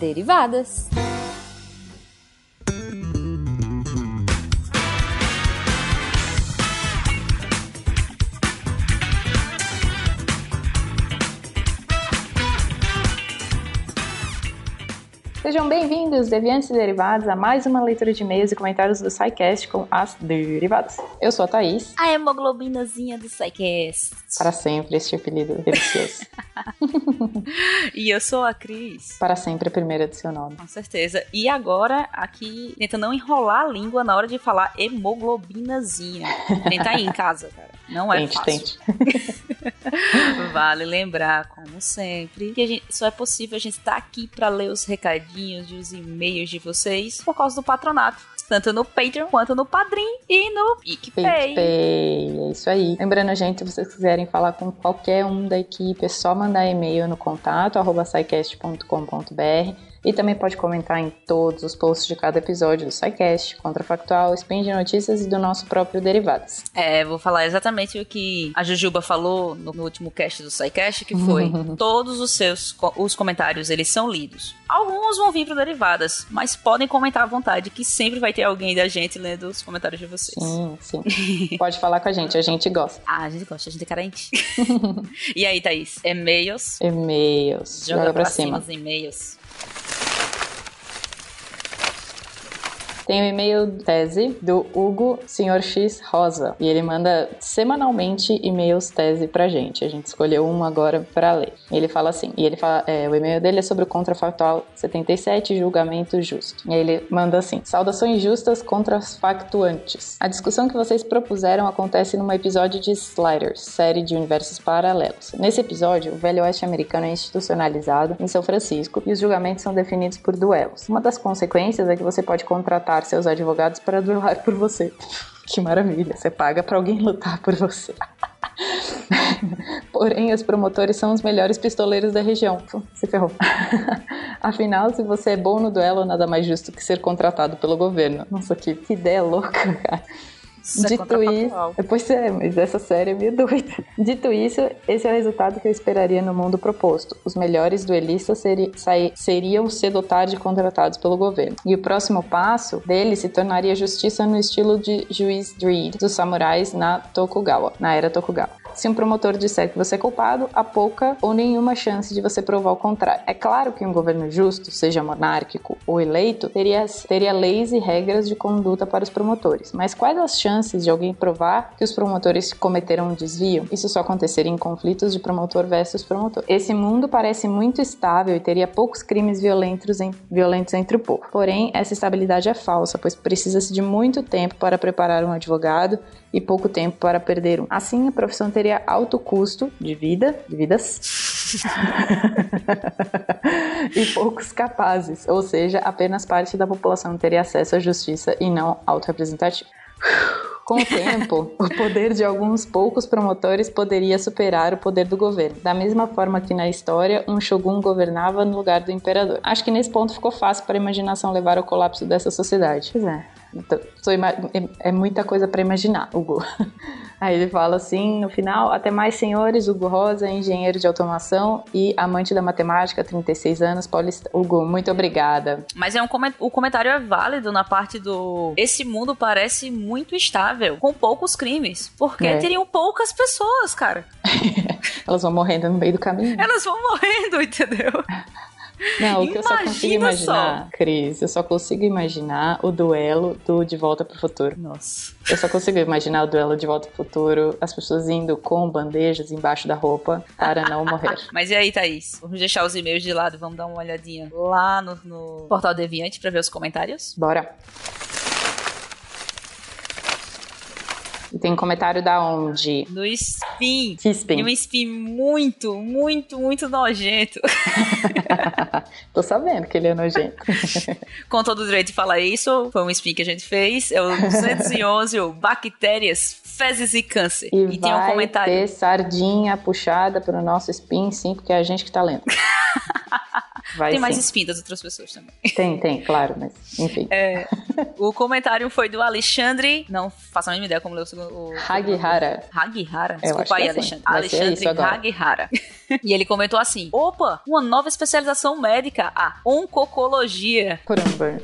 Derivadas. Sejam bem-vindos, deviantes e derivados, a mais uma leitura de e-mails e comentários do SciCast com as derivadas. Eu sou a Thaís. A hemoglobinazinha do SciCast. Para sempre, este apelido delicioso. e eu sou a Cris. Para sempre a primeira do seu nome. Com certeza. E agora, aqui, tenta não enrolar a língua na hora de falar hemoglobinazinha. Tenta aí em casa, cara. Não é tente, fácil. Tente. vale lembrar, como sempre, que gente, só é possível a gente estar tá aqui para ler os recadinhos e os e-mails de vocês por causa do patronato tanto no Patreon quanto no Padrim e no PicPay. PicPay, é isso aí. Lembrando, gente, se vocês quiserem falar com qualquer um da equipe, é só mandar e-mail no contato arroba e também pode comentar em todos os posts de cada episódio do SciCast, Contrafactual, Spin de Notícias e do nosso próprio Derivados. É, vou falar exatamente o que a Jujuba falou no, no último cast do SciCast, que foi todos os seus os comentários, eles são lidos. Alguns vão vir pro Derivadas, mas podem comentar à vontade, que sempre vai ter alguém da gente lendo os comentários de vocês. Sim, sim. pode falar com a gente, a gente gosta. Ah, a gente gosta, a gente é carente. e aí, Thaís? E-mails? E-mails. Joga, Joga pra, pra cima os e-mails. Tem o e-mail tese do Hugo Sr. X Rosa e ele manda semanalmente e-mails tese pra gente. A gente escolheu um agora para ler. Ele fala assim, e ele fala, é, o e-mail dele é sobre o contrafactual 77, julgamento justo. E ele manda assim: Saudações justas contra os factuantes. A discussão que vocês propuseram acontece num episódio de Sliders, série de universos paralelos. Nesse episódio, o velho oeste americano é institucionalizado em São Francisco e os julgamentos são definidos por duelos. Uma das consequências é que você pode contratar seus advogados para duelar por você. Que maravilha, você paga para alguém lutar por você. Porém, os promotores são os melhores pistoleiros da região. Se ferrou. Afinal, se você é bom no duelo, nada mais justo que ser contratado pelo governo. Nossa, que, que ideia louca, cara. Isso é Dito é isso, pois é, mas essa série é meio doida. Dito isso, esse é o resultado que eu esperaria no mundo proposto. Os melhores duelistas seri seriam cedo ou tarde contratados pelo governo. E o próximo passo dele se tornaria justiça no estilo de Juiz Dredd dos samurais na Tokugawa, na era Tokugawa. Se um promotor disser que você é culpado, há pouca ou nenhuma chance de você provar o contrário. É claro que um governo justo, seja monárquico ou eleito, teria, teria leis e regras de conduta para os promotores. Mas quais as chances de alguém provar que os promotores cometeram um desvio? Isso só aconteceria em conflitos de promotor versus promotor. Esse mundo parece muito estável e teria poucos crimes violentos, em, violentos entre o povo. Porém, essa estabilidade é falsa, pois precisa-se de muito tempo para preparar um advogado e pouco tempo para perder um. Assim, a profissão teria alto custo de vida, de vidas, e poucos capazes, ou seja, apenas parte da população teria acesso à justiça e não autorrepresentativo. Com o tempo, o poder de alguns poucos promotores poderia superar o poder do governo. Da mesma forma que na história, um shogun governava no lugar do imperador. Acho que nesse ponto ficou fácil para a imaginação levar ao colapso dessa sociedade. Pois é. Então, é, é muita coisa para imaginar, Hugo. Aí ele fala assim, no final, até mais senhores, Hugo Rosa, engenheiro de automação e amante da matemática, 36 anos, paulista. Hugo, muito obrigada. Mas é um coment... o comentário é válido na parte do esse mundo parece muito estável, com poucos crimes, porque é. teriam poucas pessoas, cara. Elas vão morrendo no meio do caminho. Elas vão morrendo, entendeu? Não, o que eu só consigo imaginar, só. Cris, eu só consigo imaginar o duelo do De Volta pro Futuro. Nossa. Eu só consigo imaginar o duelo de Volta pro Futuro, as pessoas indo com bandejas embaixo da roupa para não morrer. Mas e aí, Thaís? Vamos deixar os e-mails de lado e vamos dar uma olhadinha lá no, no Portal Deviante para ver os comentários? Bora. E tem comentário da onde? No Spin. Que Spin? E um Spin muito, muito, muito nojento. Tô sabendo que ele é nojento. Com todo o direito de falar isso, foi um Spin que a gente fez. É o 211, o Bactérias, Fezes e Câncer. E, e tem um comentário. ter sardinha puxada pro nosso Spin, sim, porque é a gente que tá lendo. Vai Tem mais sim. spin das outras pessoas também. Tem, tem, claro, mas enfim. É, o comentário foi do Alexandre. Não faço a mínima ideia como ler o segundo. o- Hagihara. Hagihara? Desculpa aí, é assim. Alexandre. Alexandre. Hagihara. e ele comentou assim: opa, uma nova especialização médica, a oncocologia. Caramba.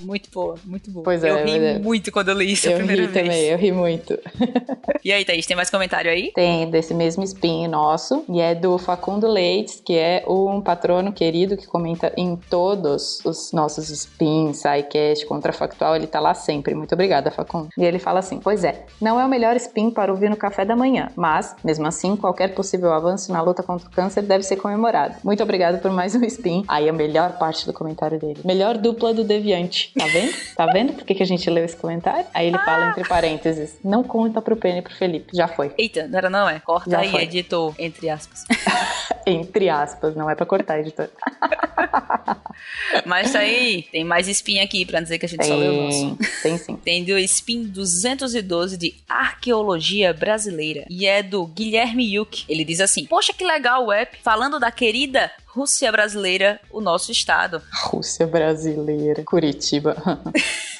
Muito boa, muito boa. Pois é, eu ri pois é. muito quando eu li isso a Eu primeira ri vez. também, eu ri muito. E aí, Thaís, tem mais comentário aí? Tem desse mesmo spin nosso, e é do Facundo Leites, que é um patrono querido que comenta em todos os nossos spins, SciCast, Contrafactual, ele tá lá sempre. Muito obrigada, Facundo. E ele fala assim: Pois é, não é o melhor spin para ouvir no café da manhã, mas, mesmo assim, qualquer possível avanço na luta contra o câncer deve ser comemorado. Muito obrigado por mais um spin. Aí a melhor parte do comentário dele. Melhor dupla do Deviante. Tá vendo? Tá vendo por que, que a gente leu esse comentário? Aí ele fala entre parênteses: Não conta pro Penny e pro Felipe. Já foi. Eita, não era não, é? Corta Já aí, foi. editor, entre aspas. Entre aspas, não é pra cortar, editor. Mas aí, tem mais spin aqui pra dizer que a gente só leu o nosso. Tem, tem sim. Tem do Spin 212 de Arqueologia Brasileira. E é do Guilherme Yuk. Ele diz assim: Poxa, que legal o app falando da querida Rússia brasileira, o nosso estado. Rússia brasileira, Curitiba.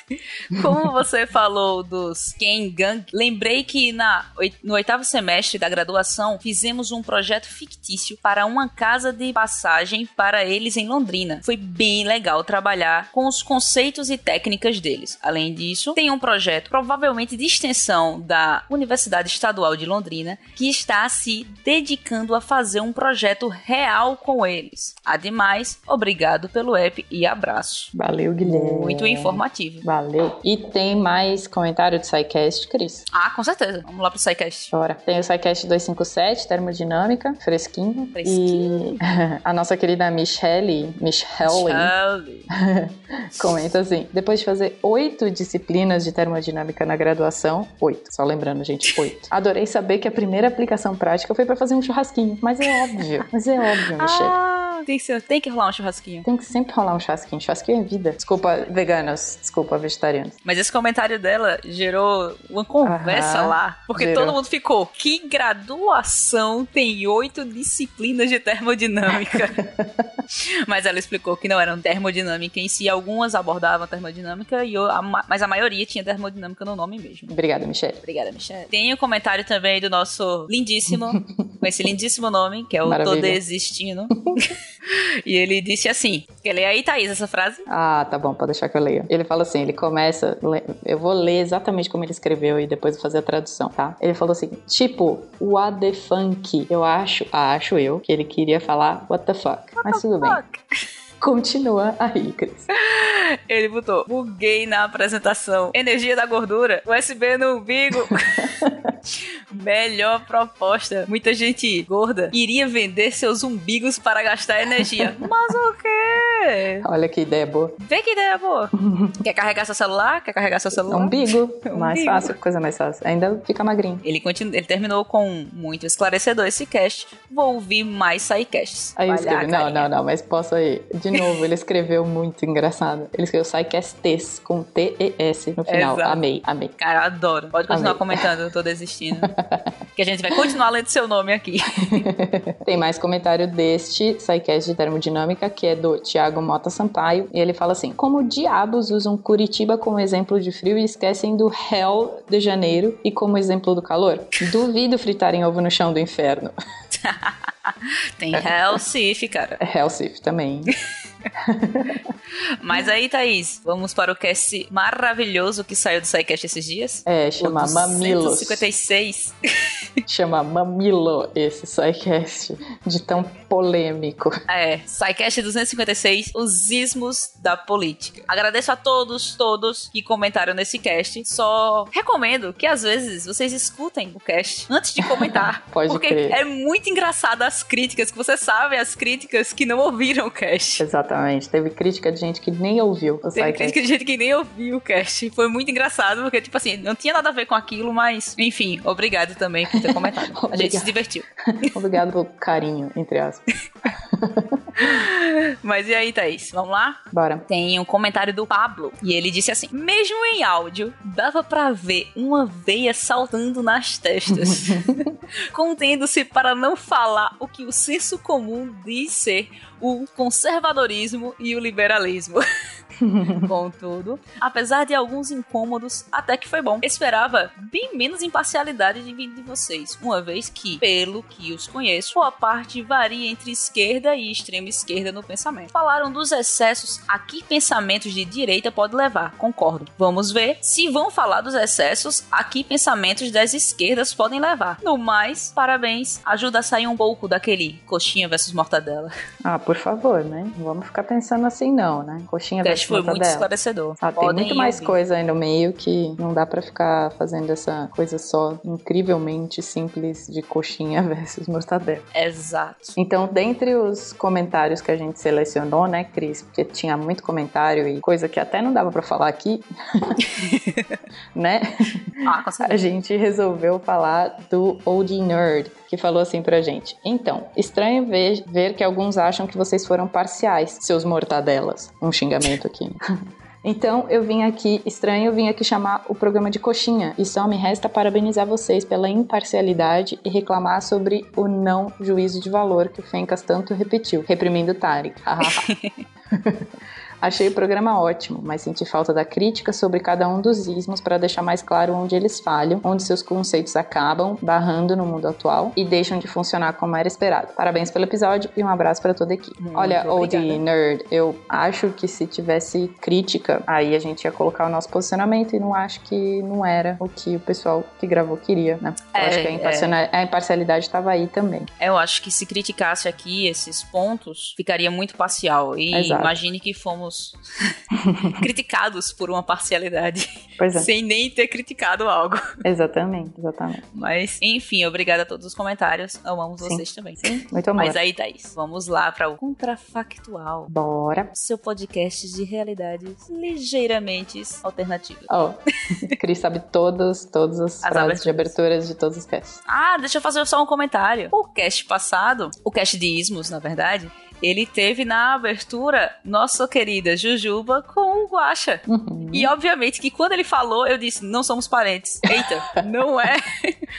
Como você falou dos Kengang, lembrei que na, no oitavo semestre da graduação fizemos um projeto fictício para uma casa de passagem para eles em Londrina. Foi bem legal trabalhar com os conceitos e técnicas deles. Além disso, tem um projeto provavelmente de extensão da Universidade Estadual de Londrina que está se dedicando a fazer um projeto real com eles. Ademais, obrigado pelo app e abraço. Valeu, Guilherme. Muito informativo. Valeu. E tem mais comentário do SciCast, Cris? Ah, com certeza. Vamos lá pro SciCast. Bora. Tem o SciCast 257, termodinâmica, fresquinho. Fresquinho. E a nossa querida Michelle, Michelle, Charlie. comenta assim: depois de fazer oito disciplinas de termodinâmica na graduação, oito, só lembrando, gente, oito. Adorei saber que a primeira aplicação prática foi pra fazer um churrasquinho. Mas é óbvio, mas é óbvio, Michelle. Ah, tem tem que rolar um churrasquinho. Tem que sempre rolar um churrasquinho. Churrasquinho é vida. Desculpa, veganos. Desculpa, vegetarianos. Mas esse comentário dela gerou uma conversa Aham, lá. Porque gerou. todo mundo ficou. Que graduação tem oito disciplinas de termodinâmica? mas ela explicou que não eram termodinâmica em si. Algumas abordavam termodinâmica, e o- a ma- mas a maioria tinha termodinâmica no nome mesmo. Obrigada, Michelle. Obrigada, Michelle. Tem um comentário também do nosso lindíssimo, com esse lindíssimo nome, que é o Tô Maravilha. Desistindo. e ele disse assim: Quer ler aí, Thaís, essa frase? Ah, tá bom, pode deixar que eu leia. Ele fala assim, ele começa, eu vou ler exatamente como ele escreveu e depois vou fazer a tradução, tá? Ele falou assim, tipo, what the funk. Eu acho, acho eu, que ele queria falar what the fuck. Mas tudo bem. Fuck. Continua aí, Cris. Ele botou: buguei na apresentação. Energia da gordura, USB no umbigo. Melhor proposta. Muita gente gorda iria vender seus umbigos para gastar energia. Mas o quê? Olha que ideia boa. Vê que ideia boa. Quer carregar seu celular? Quer carregar seu celular? Umbigo, mais Umbigo. fácil, coisa mais fácil. Ainda fica magrinho. Ele, continu... ele terminou com muito esclarecedor esse cast. Vou ouvir mais sidecasts. Aí eu escrevi, não, não, não, mas posso aí. De novo, ele escreveu muito engraçado. Ele escreveu SciCast com T-E-S no final. Exato. Amei, amei. Cara, adoro. Pode continuar Amei. comentando, eu tô desistindo. que a gente vai continuar lendo seu nome aqui. Tem mais comentário deste SciCast de termodinâmica, que é do Thiago Mota Sampaio, e ele fala assim: Como diabos usam Curitiba como exemplo de frio e esquecem do Hell de Janeiro e como exemplo do calor? Duvido fritarem ovo no chão do inferno. Tem Hellsif, cara. Hellsif também. Mas aí, Thaís, vamos para o cast maravilhoso que saiu do SciCast esses dias. É, chama o Mamilos. 256. Chama Mamilo esse SciCast de tão polêmico. É, SciCast 256, os ismos da política. Agradeço a todos, todos que comentaram nesse cast. Só recomendo que às vezes vocês escutem o cast antes de comentar. Pode porque crer. é muito engraçado as críticas, que você sabe as críticas que não ouviram o cast. Exatamente. Teve crítica de gente que nem ouviu o Teve SciCast. crítica de gente que nem ouviu o cast. Foi muito engraçado, porque, tipo assim, não tinha nada a ver com aquilo, mas, enfim, obrigado também por ter comentado. A gente se divertiu. Obrigado pelo carinho, entre aspas. Mas e aí, Thaís? Vamos lá? Bora. Tem um comentário do Pablo e ele disse assim: Mesmo em áudio, dava para ver uma veia saltando nas testas, contendo-se para não falar o que o senso comum diz ser o conservadorismo e o liberalismo. Contudo, apesar de alguns incômodos, até que foi bom. Esperava bem menos imparcialidade de vindo de vocês, uma vez que, pelo que os conheço, a parte varia entre esquerda e extrema esquerda no pensamento. Falaram dos excessos a que pensamentos de direita pode levar, concordo. Vamos ver se vão falar dos excessos a que pensamentos das esquerdas podem levar. No mais, parabéns, ajuda a sair um pouco daquele coxinha versus mortadela. Ah, por favor, né? Vamos ficar pensando assim, não, né? Coxinha versus foi muito mortadela. esclarecedor. Ah, tem muito mais ouvir. coisa aí no meio que não dá pra ficar fazendo essa coisa só incrivelmente simples de coxinha versus mortadela. Exato. Então, dentre os comentários que a gente selecionou, né, Cris, porque tinha muito comentário e coisa que até não dava pra falar aqui, né? Ah, A gente resolveu falar do OD Nerd, que falou assim pra gente: Então, estranho ver, ver que alguns acham que vocês foram parciais, seus mortadelas. Um xingamento aqui. Então, eu vim aqui, estranho, eu vim aqui chamar o programa de coxinha. E só me resta parabenizar vocês pela imparcialidade e reclamar sobre o não juízo de valor que o Fencas tanto repetiu, reprimindo Tarek. Achei o programa ótimo, mas senti falta da crítica sobre cada um dos ismos para deixar mais claro onde eles falham, onde seus conceitos acabam, barrando no mundo atual e deixam de funcionar como era esperado. Parabéns pelo episódio e um abraço para toda a equipe. Muito Olha, obrigada. Nerd, eu acho que se tivesse crítica, aí a gente ia colocar o nosso posicionamento e não acho que não era o que o pessoal que gravou queria, né? Eu É, acho que a, imparcialidade- a imparcialidade estava aí também. Eu acho que se criticasse aqui esses pontos, ficaria muito parcial. E Exato. imagine que fomos criticados por uma parcialidade, Pois é, sem nem ter criticado algo. exatamente, exatamente. Mas, enfim, obrigada a todos os comentários. Amamos Sim. vocês também. Muito amor. Mas aí, Thaís, vamos lá para o Contrafactual. Bora. Seu podcast de realidades ligeiramente alternativas. Ó, Cris sabe todas, todas as, As frases de aberturas de todos os casts. Ah, deixa eu fazer só um comentário. O cast passado, o cast de Ismos, na verdade, ele teve na abertura nossa querida Jujuba com o Guaxa. Uhum. E obviamente que quando ele falou, eu disse, não somos parentes. Eita, não é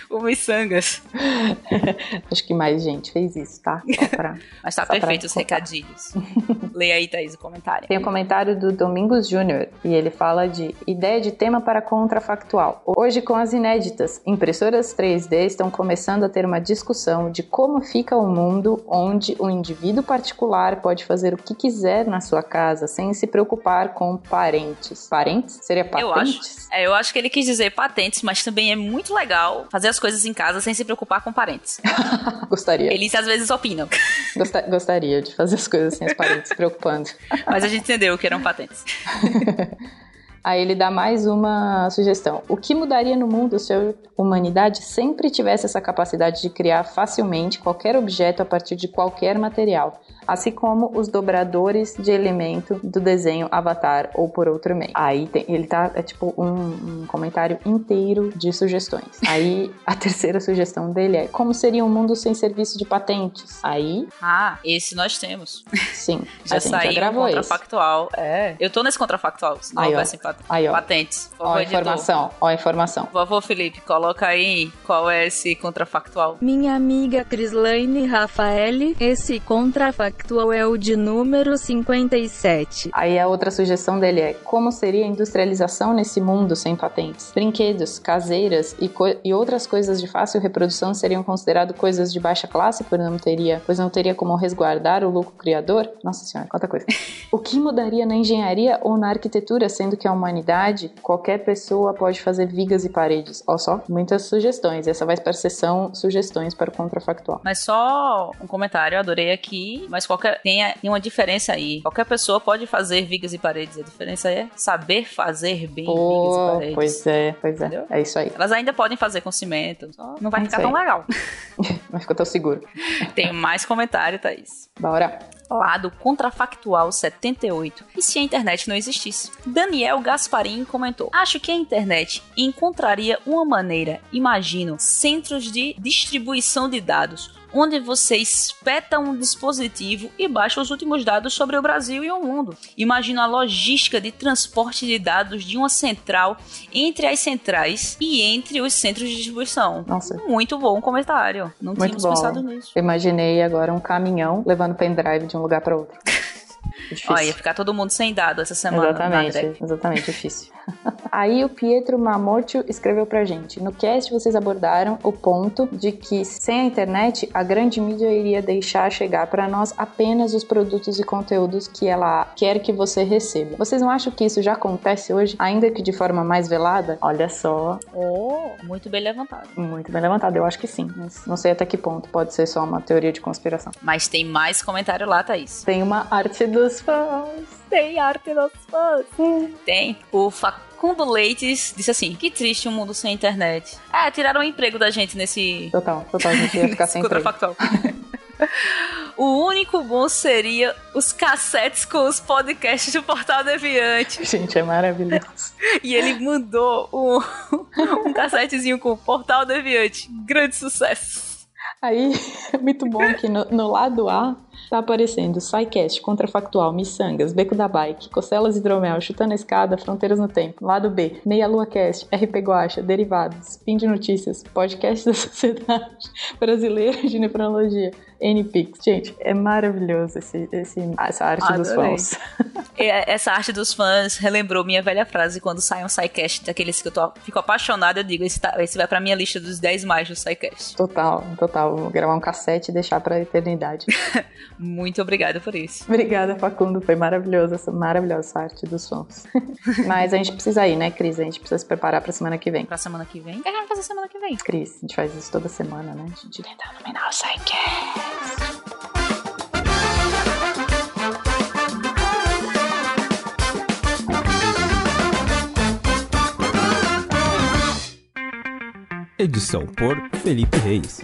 o Missangas. Acho que mais gente fez isso, tá? Pra... Mas tá perfeito os contar. recadilhos. Leia aí, Thaís, o comentário. Tem um comentário do Domingos Júnior e ele fala de ideia de tema para contrafactual. Hoje, com as inéditas impressoras 3D, estão começando a ter uma discussão de como fica o mundo onde o indivíduo particular pode fazer o que quiser na sua casa sem se preocupar com parentes. Parentes? Seria Eu acho. patentes? É, eu acho que ele quis dizer patentes, mas também é muito legal fazer as coisas em casa sem se preocupar com parentes. Gostaria. Eles às vezes opinam, Gosta- Gostaria de fazer as coisas sem os parentes se preocupando. mas a gente entendeu que eram patentes. Aí ele dá mais uma sugestão. O que mudaria no mundo se a humanidade sempre tivesse essa capacidade de criar facilmente qualquer objeto a partir de qualquer material? Assim como os dobradores de elemento do desenho Avatar ou por outro meio. Aí tem- ele tá, é tipo um, um comentário inteiro de sugestões. Aí a terceira sugestão dele é: como seria um mundo sem serviço de patentes? Aí, Ah, esse nós temos. sim, Já a gente saiu já gravou esse. contrafactual. É. Eu tô nesse contrafactual, se não Aí, ó. houvessem pat- Aí, ó. patentes. Por Ó a informação, ó a informação. Por favor, Felipe, coloca aí qual é esse contrafactual. Minha amiga Crislaine Rafaele, esse contrafactual é o de número 57. Aí a outra sugestão dele é como seria a industrialização nesse mundo sem patentes? Brinquedos, caseiras e, co- e outras coisas de fácil reprodução seriam consideradas coisas de baixa classe, pois não teria, pois não teria como resguardar o lucro criador? Nossa senhora, quanta coisa. o que mudaria na engenharia ou na arquitetura, sendo que a humanidade, qualquer pessoa pode fazer vigas e paredes? Olha só, muitas sugestões. Essa vai para a sessão sugestões para o contrafactual. Mas só um comentário, eu adorei aqui, mas qualquer tem, uma diferença aí. Qualquer pessoa pode fazer vigas e paredes. A diferença é saber fazer bem vigas e paredes. pois é, pois é. Entendeu? É isso aí. Elas ainda podem fazer com cimento, não vai É ficar tão legal. Mas ficou tão seguro. Tem mais comentário, Thaís. Bora. Lá do Contrafactual 78. E se a internet não existisse? Daniel Gasparim comentou: Acho que a internet encontraria uma maneira, imagino, centros de distribuição de dados onde você espeta um dispositivo e baixa os últimos dados sobre o Brasil e o mundo. Imagina a logística de transporte de dados de uma central entre as centrais e entre os centros de distribuição. Nossa. Muito bom comentário. Não Muito tínhamos bom. pensado nisso. Imaginei agora um caminhão levando pendrive de um lugar para outro. Difícil. Olha, ia ficar todo mundo sem dado essa semana. na Exatamente, exatamente, difícil. Aí o Pietro Mamoccio escreveu pra gente. No cast vocês abordaram o ponto de que sem a internet a grande mídia iria deixar chegar pra nós apenas os produtos e conteúdos que ela quer que você receba. Vocês não acham que isso já acontece hoje, ainda que de forma mais velada? Olha só, Oh, muito bem levantado. muito bem levantado. Eu acho que sim, mas não sei até que ponto pode ser só uma teoria de conspiração. Mas tem mais comentário lá, Thaís. Tem uma arte dos fãs. Tem arte dos fãs. Tem. O Facundo Leites disse assim: Que triste um mundo sem internet. É, tiraram o emprego da gente nesse. Total, total, a gente ia ficar sem emprego. Contrafactual. o único bom seria os cassetes com os podcasts do Portal Deviante. Gente, é maravilhoso. E ele mandou um, um cassetezinho com o Portal Deviante. Grande sucesso. Aí, é muito bom que no, no lado A tá aparecendo SciCast, Contrafactual, Missangas, Beco da Bike, Costelas Hidromel, Chutando a Escada, Fronteiras no Tempo. Lado B, Meia Lua Cast, RP Guacha, Derivados, Spin de Notícias, Podcast da Sociedade Brasileira de Nefrologia, NPix. Gente, é maravilhoso esse, esse- essa arte dos Adorei. fãs. É, Essa arte dos fãs relembrou minha velha frase quando sai um SciCast daqueles que eu tô, fico apaixonada. Eu digo: esse, tá- esse vai pra minha lista dos 10 mais do SciCast. Total, total. Vou gravar um cassete e deixar pra eternidade. Muito obrigada por isso. Obrigada, Facundo. Foi maravilhoso, essa maravilhosa arte dos fãs. Mas a gente precisa ir, né, Cris? A gente precisa se preparar pra semana que vem. Pra semana que vem. O que a gente vai fazer semana que vem? Cris, a gente faz isso toda semana, né? A gente tenta dominar o Psycast. Edição por Felipe Reis.